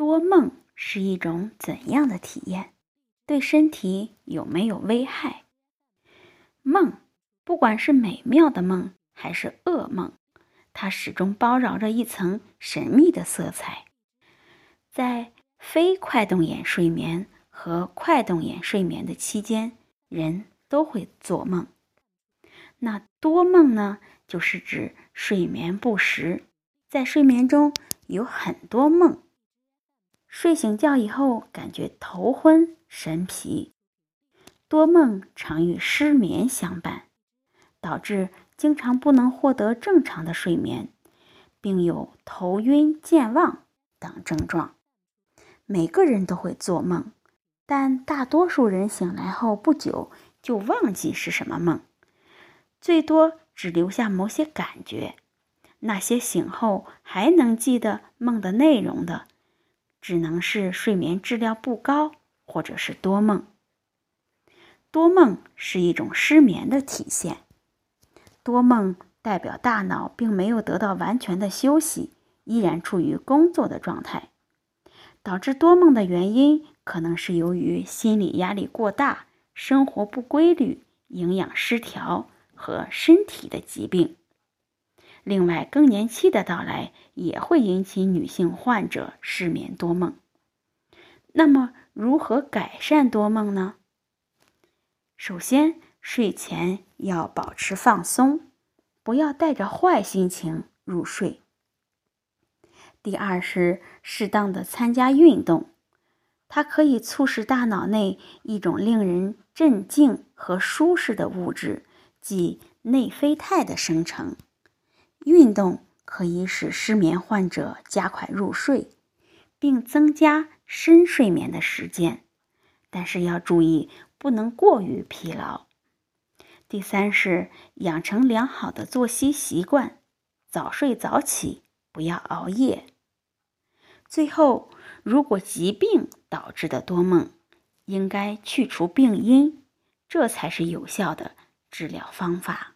多梦是一种怎样的体验？对身体有没有危害？梦，不管是美妙的梦还是噩梦，它始终包绕着一层神秘的色彩。在非快动眼睡眠和快动眼睡眠的期间，人都会做梦。那多梦呢？就是指睡眠不实，在睡眠中有很多梦。睡醒觉以后，感觉头昏神疲，多梦常与失眠相伴，导致经常不能获得正常的睡眠，并有头晕健忘等症状。每个人都会做梦，但大多数人醒来后不久就忘记是什么梦，最多只留下某些感觉。那些醒后还能记得梦的内容的。只能是睡眠质量不高，或者是多梦。多梦是一种失眠的体现。多梦代表大脑并没有得到完全的休息，依然处于工作的状态。导致多梦的原因，可能是由于心理压力过大、生活不规律、营养失调和身体的疾病。另外，更年期的到来也会引起女性患者失眠多梦。那么，如何改善多梦呢？首先，睡前要保持放松，不要带着坏心情入睡。第二是适当的参加运动，它可以促使大脑内一种令人镇静和舒适的物质，即内啡肽的生成。运动可以使失眠患者加快入睡，并增加深睡眠的时间，但是要注意不能过于疲劳。第三是养成良好的作息习惯，早睡早起，不要熬夜。最后，如果疾病导致的多梦，应该去除病因，这才是有效的治疗方法。